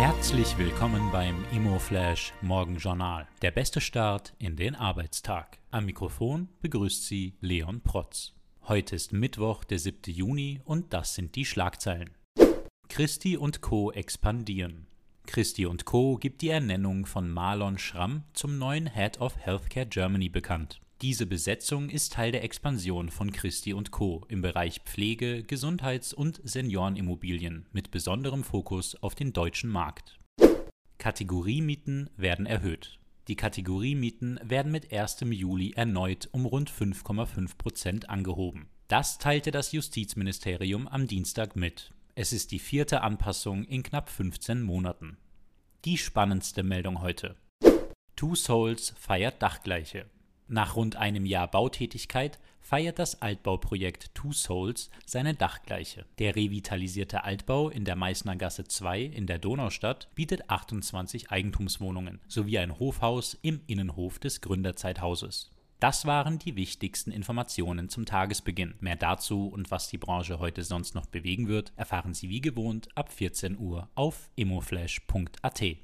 Herzlich willkommen beim ImmoFlash Morgenjournal. Der beste Start in den Arbeitstag. Am Mikrofon begrüßt Sie Leon Protz. Heute ist Mittwoch, der 7. Juni und das sind die Schlagzeilen. Christi und Co. expandieren. Christi und Co. gibt die Ernennung von Marlon Schramm zum neuen Head of Healthcare Germany bekannt. Diese Besetzung ist Teil der Expansion von Christi Co. im Bereich Pflege, Gesundheits- und Seniorenimmobilien mit besonderem Fokus auf den deutschen Markt. Kategoriemieten werden erhöht. Die Kategoriemieten werden mit 1. Juli erneut um rund 5,5 Prozent angehoben. Das teilte das Justizministerium am Dienstag mit. Es ist die vierte Anpassung in knapp 15 Monaten. Die spannendste Meldung heute. Two Souls feiert Dachgleiche. Nach rund einem Jahr Bautätigkeit feiert das Altbauprojekt Two Souls seine Dachgleiche. Der revitalisierte Altbau in der Meißner Gasse 2 in der Donaustadt bietet 28 Eigentumswohnungen sowie ein Hofhaus im Innenhof des Gründerzeithauses. Das waren die wichtigsten Informationen zum Tagesbeginn. Mehr dazu und was die Branche heute sonst noch bewegen wird, erfahren Sie wie gewohnt ab 14 Uhr auf immoflash.at.